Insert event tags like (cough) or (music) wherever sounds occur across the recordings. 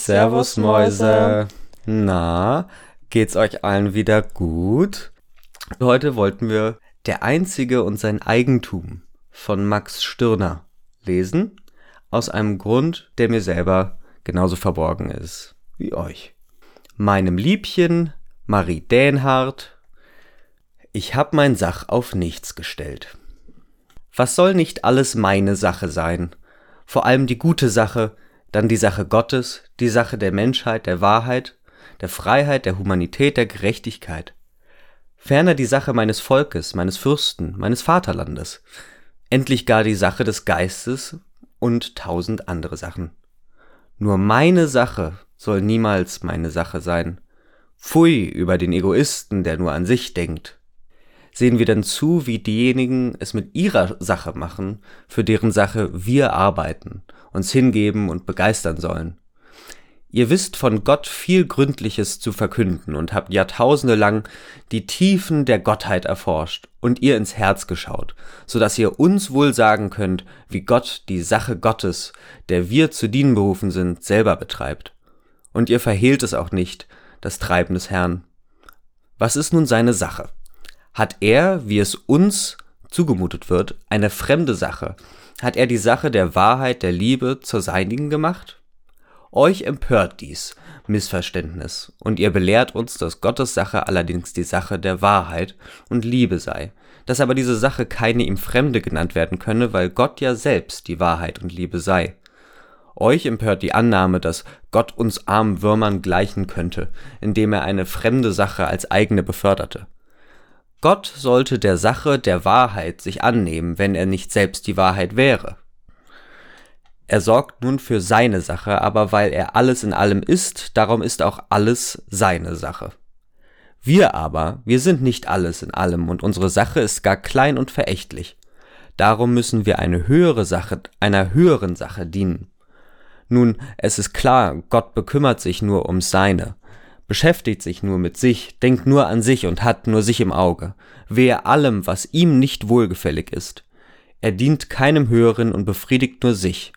Servus Mäuse. Na, geht's euch allen wieder gut? Heute wollten wir Der Einzige und sein Eigentum von Max Stirner lesen, aus einem Grund, der mir selber genauso verborgen ist wie euch. Meinem Liebchen Marie Dänhardt, ich hab mein Sach auf nichts gestellt. Was soll nicht alles meine Sache sein? Vor allem die gute Sache, dann die Sache Gottes, die Sache der Menschheit, der Wahrheit, der Freiheit, der Humanität, der Gerechtigkeit. Ferner die Sache meines Volkes, meines Fürsten, meines Vaterlandes. Endlich gar die Sache des Geistes und tausend andere Sachen. Nur meine Sache soll niemals meine Sache sein. Pfui über den Egoisten, der nur an sich denkt. Sehen wir dann zu, wie diejenigen es mit ihrer Sache machen, für deren Sache wir arbeiten uns hingeben und begeistern sollen. Ihr wisst von Gott viel Gründliches zu verkünden und habt jahrtausende lang die Tiefen der Gottheit erforscht und ihr ins Herz geschaut, so dass ihr uns wohl sagen könnt, wie Gott die Sache Gottes, der wir zu dienen berufen sind, selber betreibt. Und ihr verhehlt es auch nicht, das Treiben des Herrn. Was ist nun seine Sache? Hat er, wie es uns zugemutet wird, eine fremde Sache, hat er die Sache der Wahrheit, der Liebe zur seinigen gemacht? Euch empört dies Missverständnis, und ihr belehrt uns, dass Gottes Sache allerdings die Sache der Wahrheit und Liebe sei, dass aber diese Sache keine ihm Fremde genannt werden könne, weil Gott ja selbst die Wahrheit und Liebe sei. Euch empört die Annahme, dass Gott uns armen Würmern gleichen könnte, indem er eine fremde Sache als eigene beförderte. Gott sollte der Sache der Wahrheit sich annehmen, wenn er nicht selbst die Wahrheit wäre. Er sorgt nun für seine Sache, aber weil er alles in allem ist, darum ist auch alles seine Sache. Wir aber, wir sind nicht alles in allem und unsere Sache ist gar klein und verächtlich. Darum müssen wir eine höhere Sache, einer höheren Sache dienen. Nun, es ist klar, Gott bekümmert sich nur um seine beschäftigt sich nur mit sich, denkt nur an sich und hat nur sich im Auge, wehe allem, was ihm nicht wohlgefällig ist. Er dient keinem Höheren und befriedigt nur sich.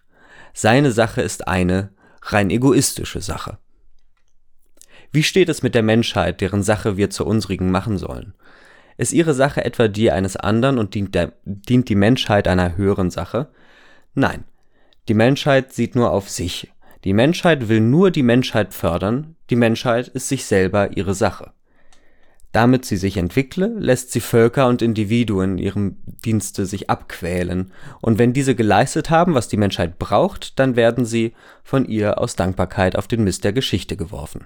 Seine Sache ist eine rein egoistische Sache. Wie steht es mit der Menschheit, deren Sache wir zur unsrigen machen sollen? Ist ihre Sache etwa die eines anderen und dient, der, dient die Menschheit einer höheren Sache? Nein, die Menschheit sieht nur auf sich die Menschheit will nur die Menschheit fördern, die Menschheit ist sich selber ihre Sache. Damit sie sich entwickle, lässt sie Völker und Individuen ihrem Dienste sich abquälen, und wenn diese geleistet haben, was die Menschheit braucht, dann werden sie von ihr aus Dankbarkeit auf den Mist der Geschichte geworfen.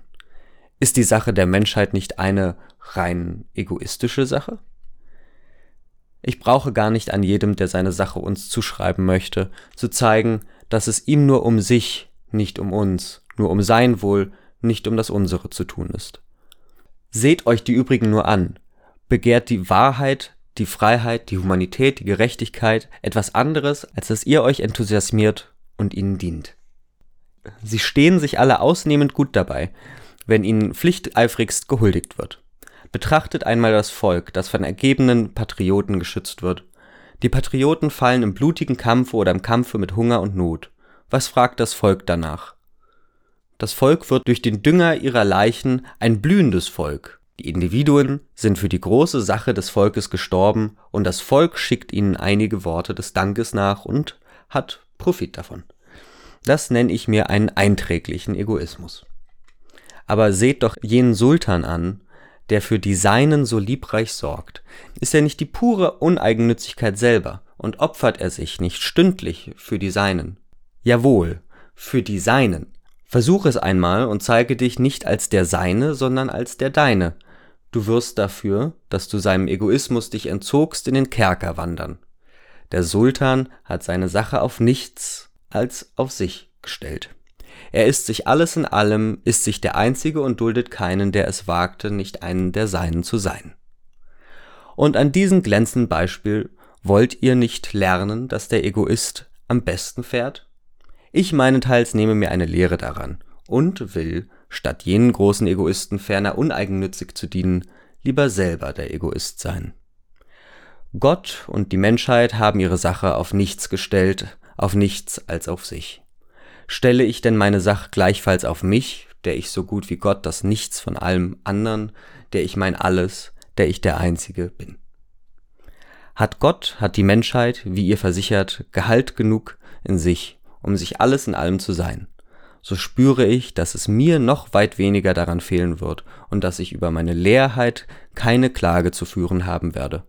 Ist die Sache der Menschheit nicht eine rein egoistische Sache? Ich brauche gar nicht an jedem, der seine Sache uns zuschreiben möchte, zu zeigen, dass es ihm nur um sich, nicht um uns, nur um sein Wohl, nicht um das unsere zu tun ist. Seht euch die übrigen nur an, begehrt die Wahrheit, die Freiheit, die Humanität, die Gerechtigkeit, etwas anderes, als dass ihr euch enthusiasmiert und ihnen dient. Sie stehen sich alle ausnehmend gut dabei, wenn ihnen pflichteifrigst gehuldigt wird. Betrachtet einmal das Volk, das von ergebenen Patrioten geschützt wird. Die Patrioten fallen im blutigen Kampfe oder im Kampfe mit Hunger und Not. Was fragt das Volk danach? Das Volk wird durch den Dünger ihrer Leichen ein blühendes Volk. Die Individuen sind für die große Sache des Volkes gestorben und das Volk schickt ihnen einige Worte des Dankes nach und hat Profit davon. Das nenne ich mir einen einträglichen Egoismus. Aber seht doch jenen Sultan an, der für die Seinen so liebreich sorgt. Ist er nicht die pure Uneigennützigkeit selber und opfert er sich nicht stündlich für die Seinen? Jawohl, für die Seinen. Versuch es einmal und zeige dich nicht als der Seine, sondern als der Deine. Du wirst dafür, dass du seinem Egoismus dich entzogst, in den Kerker wandern. Der Sultan hat seine Sache auf nichts als auf sich gestellt. Er ist sich alles in allem, ist sich der Einzige und duldet keinen, der es wagte, nicht einen der Seinen zu sein. Und an diesem glänzenden Beispiel wollt ihr nicht lernen, dass der Egoist am besten fährt? Ich meinenteils nehme mir eine Lehre daran und will, statt jenen großen Egoisten ferner uneigennützig zu dienen, lieber selber der Egoist sein. Gott und die Menschheit haben ihre Sache auf nichts gestellt, auf nichts als auf sich. Stelle ich denn meine Sache gleichfalls auf mich, der ich so gut wie Gott das Nichts von allem anderen, der ich mein Alles, der ich der Einzige bin? Hat Gott, hat die Menschheit, wie ihr versichert, Gehalt genug in sich, um sich alles in allem zu sein? so spüre ich, dass es mir noch weit weniger daran fehlen wird und dass ich über meine Leerheit keine Klage zu führen haben werde.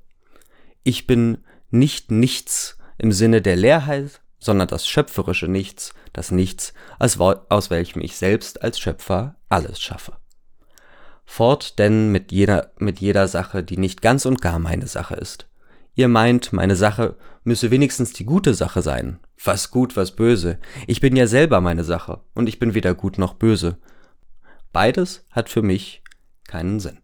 Ich bin nicht nichts im Sinne der Leerheit, sondern das schöpferische Nichts, das Nichts, aus welchem ich selbst als Schöpfer alles schaffe. Fort denn mit jeder, mit jeder Sache, die nicht ganz und gar meine Sache ist. Ihr meint, meine Sache müsse wenigstens die gute Sache sein, was gut, was böse. Ich bin ja selber meine Sache und ich bin weder gut noch böse. Beides hat für mich keinen Sinn.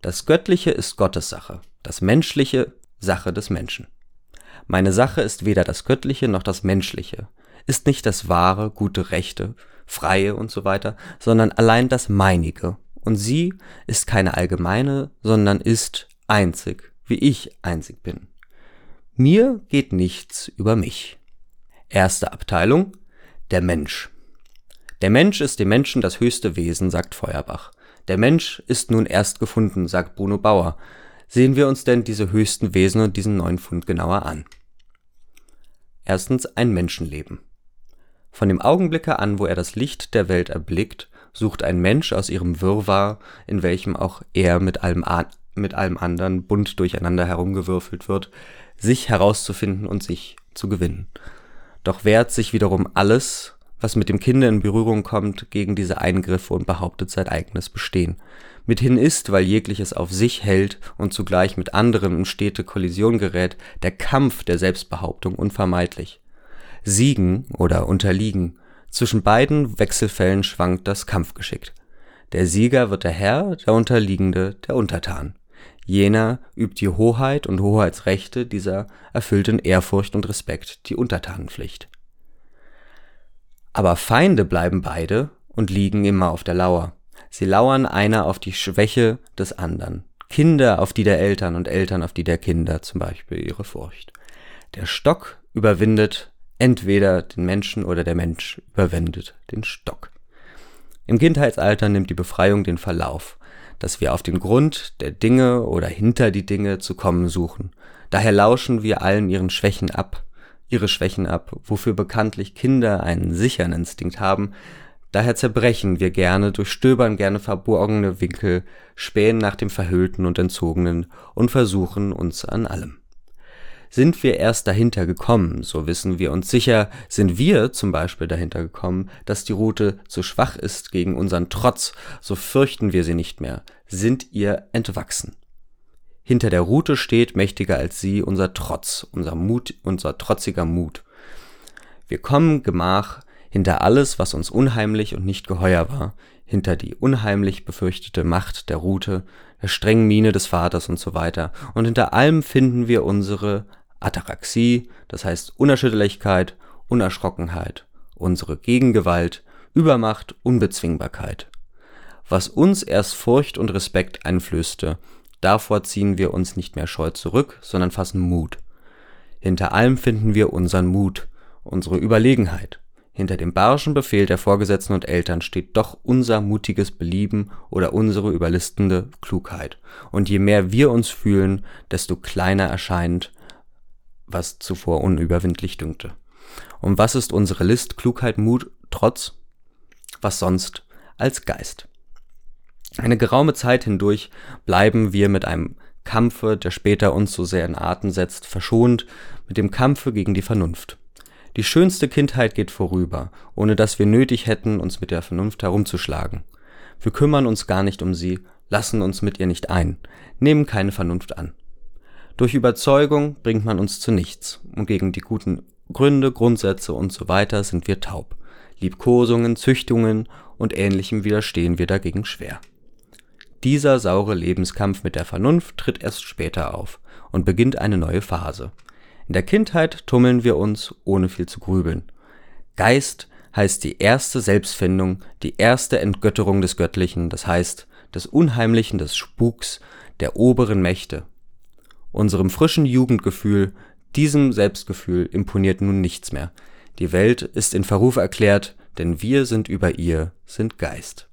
Das Göttliche ist Gottes Sache, das Menschliche Sache des Menschen. Meine Sache ist weder das Göttliche noch das Menschliche, ist nicht das wahre, gute, rechte, freie und so weiter, sondern allein das meinige. Und sie ist keine allgemeine, sondern ist einzig, wie ich einzig bin. Mir geht nichts über mich. Erste Abteilung Der Mensch. Der Mensch ist dem Menschen das höchste Wesen, sagt Feuerbach. Der Mensch ist nun erst gefunden, sagt Bruno Bauer. Sehen wir uns denn diese höchsten Wesen und diesen neuen Fund genauer an. Erstens ein Menschenleben. Von dem Augenblicke an, wo er das Licht der Welt erblickt, sucht ein Mensch aus ihrem Wirrwarr, in welchem auch er mit allem, mit allem anderen bunt durcheinander herumgewürfelt wird, sich herauszufinden und sich zu gewinnen doch wehrt sich wiederum alles, was mit dem Kinde in Berührung kommt, gegen diese Eingriffe und behauptet sein eigenes Bestehen. Mithin ist, weil jegliches auf sich hält und zugleich mit anderem in stete Kollision gerät, der Kampf der Selbstbehauptung unvermeidlich. Siegen oder unterliegen, zwischen beiden Wechselfällen schwankt das Kampfgeschick. Der Sieger wird der Herr, der Unterliegende der Untertan. Jener übt die Hoheit und Hoheitsrechte, dieser erfüllt in Ehrfurcht und Respekt die Untertanenpflicht. Aber Feinde bleiben beide und liegen immer auf der Lauer. Sie lauern einer auf die Schwäche des anderen. Kinder auf die der Eltern und Eltern auf die der Kinder, zum Beispiel ihre Furcht. Der Stock überwindet entweder den Menschen oder der Mensch überwindet den Stock. Im Kindheitsalter nimmt die Befreiung den Verlauf dass wir auf den Grund der Dinge oder hinter die Dinge zu kommen suchen. Daher lauschen wir allen ihren Schwächen ab, ihre Schwächen ab, wofür bekanntlich Kinder einen sicheren Instinkt haben. Daher zerbrechen wir gerne, durchstöbern gerne verborgene Winkel, spähen nach dem Verhüllten und Entzogenen und versuchen uns an allem. Sind wir erst dahinter gekommen, so wissen wir uns sicher, sind wir zum Beispiel dahinter gekommen, dass die Route zu schwach ist gegen unseren Trotz, so fürchten wir sie nicht mehr, sind ihr entwachsen. Hinter der Route steht mächtiger als sie unser Trotz, unser Mut, unser trotziger Mut. Wir kommen gemach hinter alles, was uns unheimlich und nicht geheuer war, hinter die unheimlich befürchtete Macht der Route, der strengen Miene des Vaters und so weiter, und hinter allem finden wir unsere Ataraxie, das heißt Unerschütterlichkeit, Unerschrockenheit, unsere Gegengewalt, Übermacht, Unbezwingbarkeit. Was uns erst Furcht und Respekt einflößte, davor ziehen wir uns nicht mehr scheu zurück, sondern fassen Mut. Hinter allem finden wir unseren Mut, unsere Überlegenheit. Hinter dem barschen Befehl der Vorgesetzten und Eltern steht doch unser mutiges Belieben oder unsere überlistende Klugheit. Und je mehr wir uns fühlen, desto kleiner erscheint was zuvor unüberwindlich dünkte. Und was ist unsere List, Klugheit, Mut, Trotz? Was sonst als Geist? Eine geraume Zeit hindurch bleiben wir mit einem Kampfe, der später uns so sehr in Atem setzt, verschont, mit dem Kampfe gegen die Vernunft. Die schönste Kindheit geht vorüber, ohne dass wir nötig hätten, uns mit der Vernunft herumzuschlagen. Wir kümmern uns gar nicht um sie, lassen uns mit ihr nicht ein, nehmen keine Vernunft an. Durch Überzeugung bringt man uns zu nichts, und gegen die guten Gründe, Grundsätze und so weiter sind wir taub. Liebkosungen, Züchtungen und ähnlichem widerstehen wir dagegen schwer. Dieser saure Lebenskampf mit der Vernunft tritt erst später auf und beginnt eine neue Phase. In der Kindheit tummeln wir uns, ohne viel zu grübeln. Geist heißt die erste Selbstfindung, die erste Entgötterung des Göttlichen, das heißt des Unheimlichen, des Spuks, der oberen Mächte, Unserem frischen Jugendgefühl, diesem Selbstgefühl imponiert nun nichts mehr. Die Welt ist in Verruf erklärt, denn wir sind über ihr, sind Geist.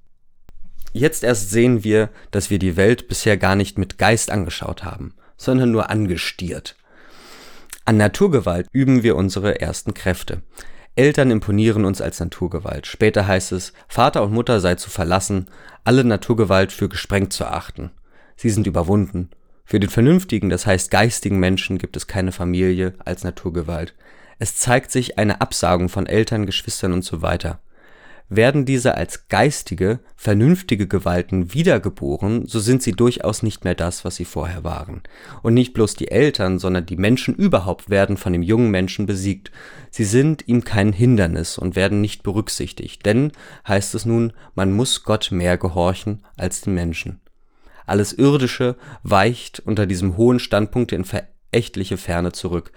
Jetzt erst sehen wir, dass wir die Welt bisher gar nicht mit Geist angeschaut haben, sondern nur angestiert. An Naturgewalt üben wir unsere ersten Kräfte. Eltern imponieren uns als Naturgewalt. Später heißt es, Vater und Mutter sei zu verlassen, alle Naturgewalt für gesprengt zu achten. Sie sind überwunden. Für den vernünftigen, das heißt geistigen Menschen gibt es keine Familie als Naturgewalt. Es zeigt sich eine Absagung von Eltern, Geschwistern und so weiter. Werden diese als geistige, vernünftige Gewalten wiedergeboren, so sind sie durchaus nicht mehr das, was sie vorher waren. Und nicht bloß die Eltern, sondern die Menschen überhaupt werden von dem jungen Menschen besiegt. Sie sind ihm kein Hindernis und werden nicht berücksichtigt. Denn, heißt es nun, man muss Gott mehr gehorchen als den Menschen. Alles Irdische weicht unter diesem hohen Standpunkt in verächtliche Ferne zurück.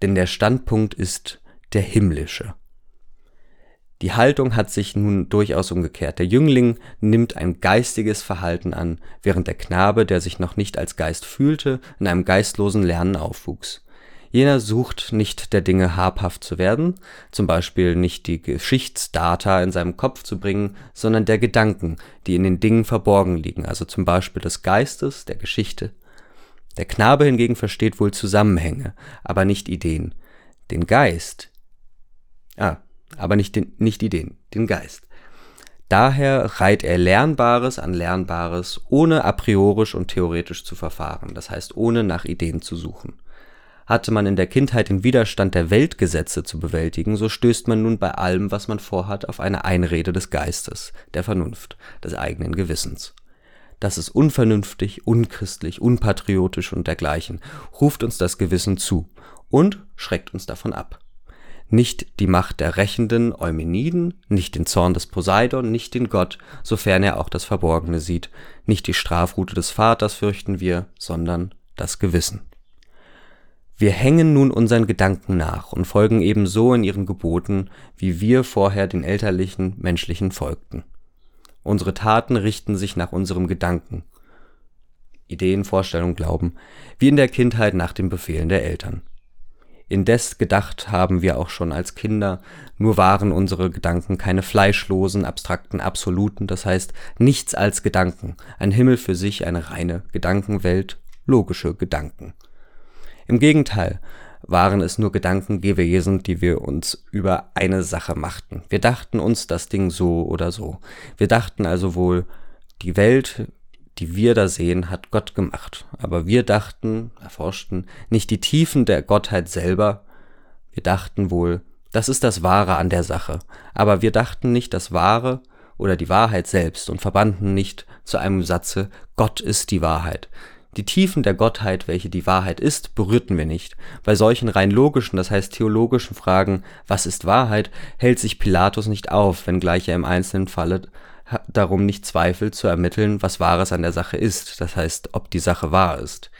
Denn der Standpunkt ist der himmlische. Die Haltung hat sich nun durchaus umgekehrt. Der Jüngling nimmt ein geistiges Verhalten an, während der Knabe, der sich noch nicht als Geist fühlte, in einem geistlosen Lernen aufwuchs. Jener sucht nicht der Dinge habhaft zu werden, zum Beispiel nicht die Geschichtsdata in seinem Kopf zu bringen, sondern der Gedanken, die in den Dingen verborgen liegen, also zum Beispiel des Geistes, der Geschichte. Der Knabe hingegen versteht wohl Zusammenhänge, aber nicht Ideen. Den Geist, ah, aber nicht, den, nicht Ideen, den Geist. Daher reiht er Lernbares an Lernbares, ohne a priorisch und theoretisch zu verfahren, das heißt ohne nach Ideen zu suchen. Hatte man in der Kindheit den Widerstand der Weltgesetze zu bewältigen, so stößt man nun bei allem, was man vorhat, auf eine Einrede des Geistes, der Vernunft, des eigenen Gewissens. Das ist unvernünftig, unchristlich, unpatriotisch und dergleichen, ruft uns das Gewissen zu und schreckt uns davon ab nicht die Macht der rächenden Eumeniden, nicht den Zorn des Poseidon, nicht den Gott, sofern er auch das Verborgene sieht, nicht die Strafrute des Vaters fürchten wir, sondern das Gewissen. Wir hängen nun unseren Gedanken nach und folgen ebenso in ihren Geboten, wie wir vorher den elterlichen menschlichen folgten. Unsere Taten richten sich nach unserem Gedanken, Ideen, Vorstellung, Glauben, wie in der Kindheit nach den Befehlen der Eltern. Indes gedacht haben wir auch schon als Kinder, nur waren unsere Gedanken keine fleischlosen, abstrakten Absoluten, das heißt nichts als Gedanken, ein Himmel für sich, eine reine Gedankenwelt, logische Gedanken. Im Gegenteil waren es nur Gedanken gewesen, die wir uns über eine Sache machten. Wir dachten uns das Ding so oder so. Wir dachten also wohl, die Welt die wir da sehen, hat Gott gemacht. Aber wir dachten, erforschten nicht die Tiefen der Gottheit selber. Wir dachten wohl, das ist das Wahre an der Sache. Aber wir dachten nicht das Wahre oder die Wahrheit selbst und verbanden nicht zu einem Satze, Gott ist die Wahrheit. Die Tiefen der Gottheit, welche die Wahrheit ist, berührten wir nicht. Bei solchen rein logischen, das heißt theologischen Fragen, was ist Wahrheit, hält sich Pilatus nicht auf, wenngleich er im einzelnen Falle darum nicht zweifelt zu ermitteln, was Wahres an der Sache ist, das heißt, ob die Sache wahr ist.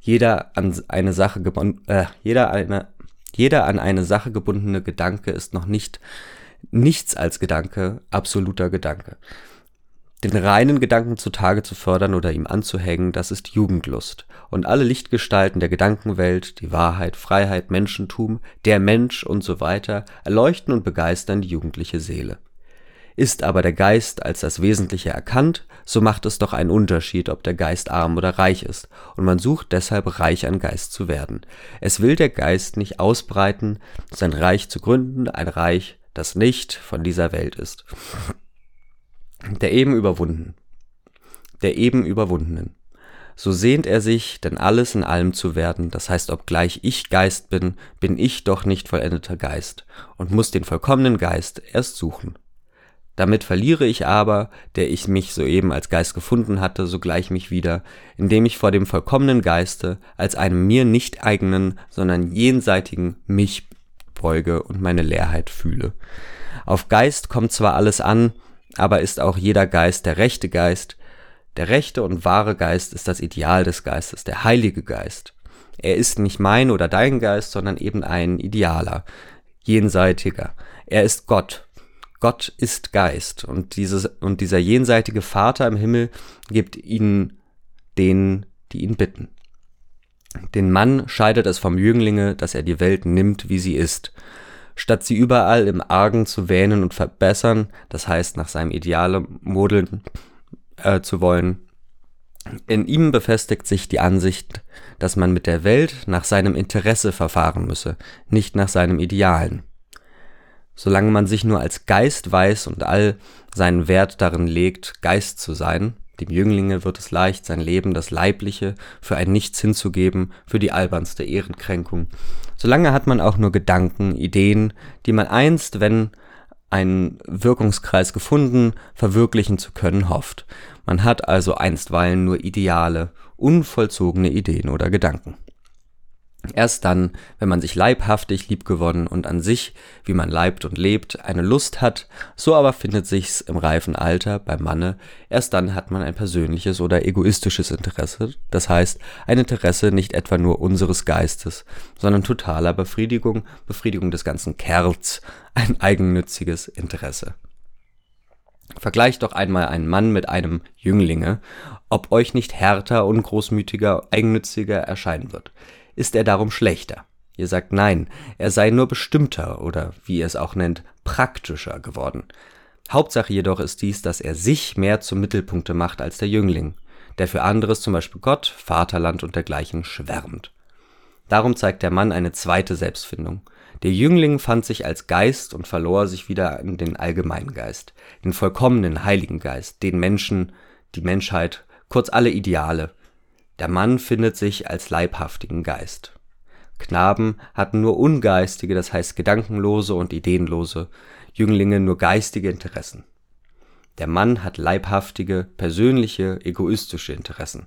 Jeder an eine Sache äh, jeder eine jeder an eine Sache gebundene Gedanke ist noch nicht nichts als Gedanke, absoluter Gedanke. Den reinen Gedanken zutage zu fördern oder ihm anzuhängen, das ist Jugendlust. Und alle Lichtgestalten der Gedankenwelt, die Wahrheit, Freiheit, Menschentum, der Mensch und so weiter, erleuchten und begeistern die jugendliche Seele. Ist aber der Geist als das Wesentliche erkannt, so macht es doch einen Unterschied, ob der Geist arm oder reich ist, und man sucht deshalb reich an Geist zu werden. Es will der Geist nicht ausbreiten, sein Reich zu gründen, ein Reich, das nicht von dieser Welt ist. Der eben überwunden, der eben Überwundenen. So sehnt er sich, denn alles in allem zu werden, das heißt, obgleich ich Geist bin, bin ich doch nicht vollendeter Geist und muss den vollkommenen Geist erst suchen. Damit verliere ich aber, der ich mich soeben als Geist gefunden hatte, sogleich mich wieder, indem ich vor dem vollkommenen Geiste als einem mir nicht eigenen, sondern jenseitigen mich beuge und meine Leerheit fühle. Auf Geist kommt zwar alles an, aber ist auch jeder Geist der rechte Geist. Der rechte und wahre Geist ist das Ideal des Geistes, der Heilige Geist. Er ist nicht mein oder dein Geist, sondern eben ein idealer, jenseitiger. Er ist Gott, Gott ist Geist und dieses und dieser jenseitige Vater im Himmel gibt ihnen denen, die ihn bitten. Den Mann scheidet es vom Jünglinge, dass er die Welt nimmt, wie sie ist. Statt sie überall im Argen zu wähnen und verbessern, das heißt nach seinem Ideale modeln äh, zu wollen, in ihm befestigt sich die Ansicht, dass man mit der Welt nach seinem Interesse verfahren müsse, nicht nach seinem Idealen. Solange man sich nur als Geist weiß und all seinen Wert darin legt, Geist zu sein, dem Jünglinge wird es leicht, sein Leben, das Leibliche, für ein Nichts hinzugeben, für die albernste Ehrenkränkung. Solange hat man auch nur Gedanken, Ideen, die man einst, wenn einen Wirkungskreis gefunden, verwirklichen zu können hofft. Man hat also einstweilen nur Ideale, unvollzogene Ideen oder Gedanken. Erst dann, wenn man sich leibhaftig liebgewonnen und an sich, wie man leibt und lebt, eine Lust hat, so aber findet sich's im reifen Alter beim Manne, erst dann hat man ein persönliches oder egoistisches Interesse, das heißt ein Interesse nicht etwa nur unseres Geistes, sondern totaler Befriedigung, Befriedigung des ganzen Kerls, ein eigennütziges Interesse. Vergleicht doch einmal einen Mann mit einem Jünglinge, ob euch nicht härter, ungroßmütiger, eigennütziger erscheinen wird ist er darum schlechter. Ihr sagt nein, er sei nur bestimmter oder, wie ihr es auch nennt, praktischer geworden. Hauptsache jedoch ist dies, dass er sich mehr zum Mittelpunkte macht als der Jüngling, der für anderes, zum Beispiel Gott, Vaterland und dergleichen, schwärmt. Darum zeigt der Mann eine zweite Selbstfindung. Der Jüngling fand sich als Geist und verlor sich wieder in den allgemeinen Geist, den vollkommenen Heiligen Geist, den Menschen, die Menschheit, kurz alle Ideale, der Mann findet sich als leibhaftigen Geist. Knaben hatten nur ungeistige, das heißt gedankenlose und ideenlose, Jünglinge nur geistige Interessen. Der Mann hat leibhaftige, persönliche, egoistische Interessen.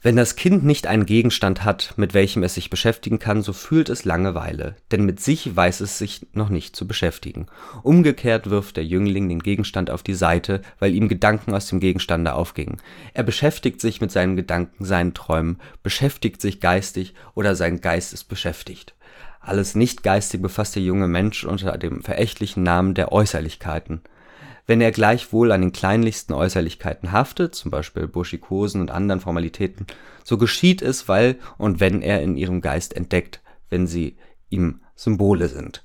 Wenn das Kind nicht einen Gegenstand hat, mit welchem es sich beschäftigen kann, so fühlt es Langeweile, denn mit sich weiß es sich noch nicht zu beschäftigen. Umgekehrt wirft der Jüngling den Gegenstand auf die Seite, weil ihm Gedanken aus dem Gegenstande aufgingen. Er beschäftigt sich mit seinen Gedanken, seinen Träumen, beschäftigt sich geistig oder sein Geist ist beschäftigt. Alles nicht geistig befasst der junge Mensch unter dem verächtlichen Namen der Äußerlichkeiten wenn er gleichwohl an den kleinlichsten Äußerlichkeiten haftet, zum Beispiel Burschikosen und anderen Formalitäten, so geschieht es, weil und wenn er in ihrem Geist entdeckt, wenn sie ihm Symbole sind.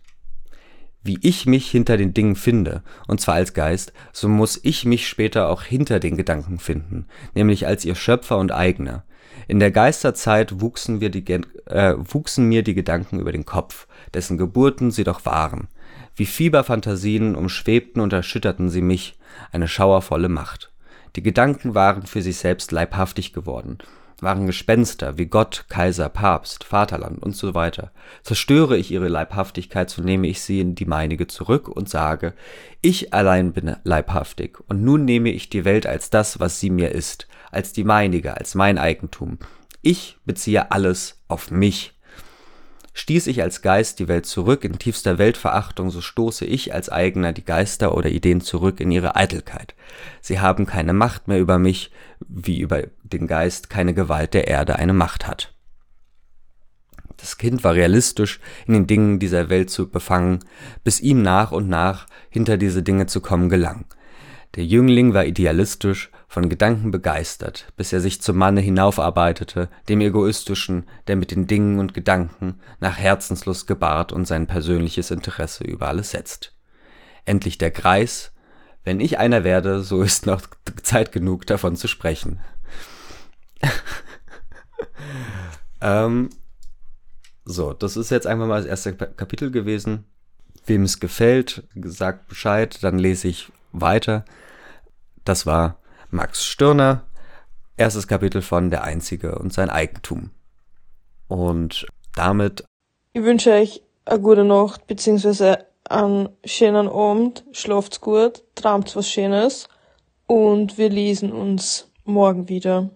Wie ich mich hinter den Dingen finde, und zwar als Geist, so muss ich mich später auch hinter den Gedanken finden, nämlich als ihr Schöpfer und Eigener. In der Geisterzeit wuchsen, die, äh, wuchsen mir die Gedanken über den Kopf, dessen Geburten sie doch waren. Wie Fieberphantasien umschwebten und erschütterten sie mich, eine schauervolle Macht. Die Gedanken waren für sich selbst leibhaftig geworden, waren Gespenster wie Gott, Kaiser, Papst, Vaterland und so weiter. Zerstöre ich ihre Leibhaftigkeit, so nehme ich sie in die meinige zurück und sage, ich allein bin leibhaftig, und nun nehme ich die Welt als das, was sie mir ist, als die meinige, als mein Eigentum. Ich beziehe alles auf mich Stieß ich als Geist die Welt zurück in tiefster Weltverachtung, so stoße ich als Eigener die Geister oder Ideen zurück in ihre Eitelkeit. Sie haben keine Macht mehr über mich, wie über den Geist keine Gewalt der Erde eine Macht hat. Das Kind war realistisch in den Dingen dieser Welt zu befangen, bis ihm nach und nach hinter diese Dinge zu kommen gelang. Der Jüngling war idealistisch, von Gedanken begeistert, bis er sich zum Manne hinaufarbeitete, dem Egoistischen, der mit den Dingen und Gedanken nach Herzenslust gebahrt und sein persönliches Interesse über alles setzt. Endlich der Greis, wenn ich einer werde, so ist noch (laughs) Zeit genug davon zu sprechen. (laughs) ähm, so, das ist jetzt einfach mal das erste Kapitel gewesen. Wem es gefällt, sagt Bescheid, dann lese ich weiter. Das war Max Stirner, erstes Kapitel von Der Einzige und sein Eigentum. Und damit. Ich wünsche euch eine gute Nacht, beziehungsweise einen schönen Abend, schlaft's gut, träumt was Schönes und wir lesen uns morgen wieder.